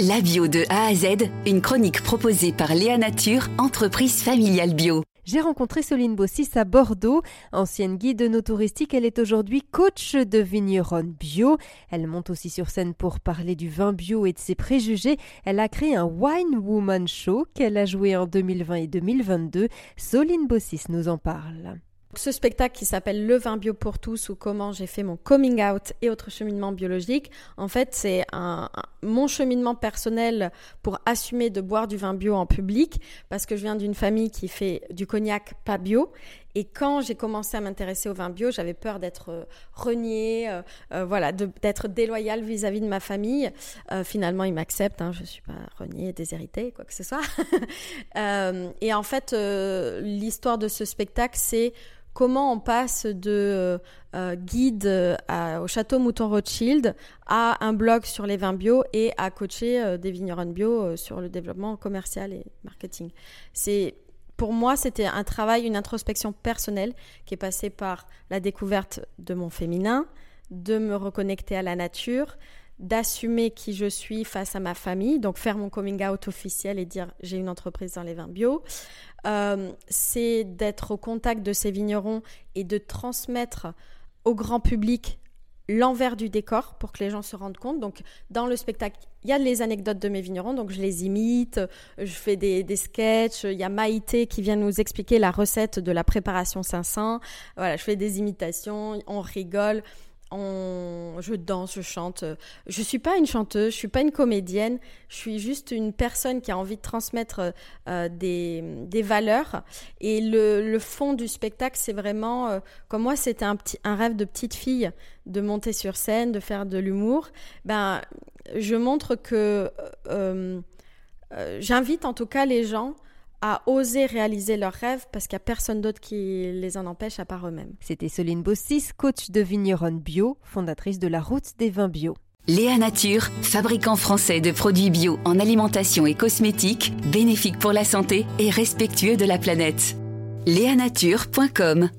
La bio de A à Z, une chronique proposée par Léa Nature, entreprise familiale bio. J'ai rencontré Soline Bossis à Bordeaux. Ancienne guide no touristique, elle est aujourd'hui coach de vigneronne bio. Elle monte aussi sur scène pour parler du vin bio et de ses préjugés. Elle a créé un Wine Woman Show qu'elle a joué en 2020 et 2022. Soline Bossis nous en parle. Ce spectacle qui s'appelle Le vin bio pour tous ou comment j'ai fait mon coming out et autres cheminements biologiques, en fait, c'est mon cheminement personnel pour assumer de boire du vin bio en public parce que je viens d'une famille qui fait du cognac pas bio et quand j'ai commencé à m'intéresser au vin bio, j'avais peur d'être euh, reniée, euh, euh, voilà, d'être déloyale vis-à-vis de ma famille. finalement, ils m'acceptent, hein, je ne suis pas reniée, déshéritée, quoi que ce soit. et en fait, l'histoire de ce spectacle, c'est comment on passe de euh, guide euh, au château Mouton Rothschild à un blog sur les vins bio et à coacher euh, des vignerons bio sur le développement commercial et marketing. C'est pour moi, c'était un travail, une introspection personnelle qui est passée par la découverte de mon féminin, de me reconnecter à la nature, d'assumer qui je suis face à ma famille, donc faire mon coming out officiel et dire j'ai une entreprise dans les vins bio. Euh, c'est d'être au contact de ces vignerons et de transmettre au grand public l'envers du décor pour que les gens se rendent compte. Donc, dans le spectacle, il y a les anecdotes de mes vignerons, donc je les imite, je fais des, des sketchs. Il y a Maïté qui vient nous expliquer la recette de la préparation 500. Voilà, je fais des imitations, on rigole je danse, je chante. Je suis pas une chanteuse, je suis pas une comédienne. Je suis juste une personne qui a envie de transmettre euh, des, valeurs. Et le, fond du spectacle, c'est vraiment, euh, comme moi, c'était un rêve de petite fille de monter sur scène, de faire de l'humour. Ben, je montre que euh, j'invite en tout cas les gens à oser réaliser leurs rêves parce qu'il n'y a personne d'autre qui les en empêche à part eux-mêmes. C'était Soline Bossis, coach de vigneronne bio, fondatrice de la route des vins bio. Léa Nature, fabricant français de produits bio en alimentation et cosmétiques, bénéfiques pour la santé et respectueux de la planète. Léanature.com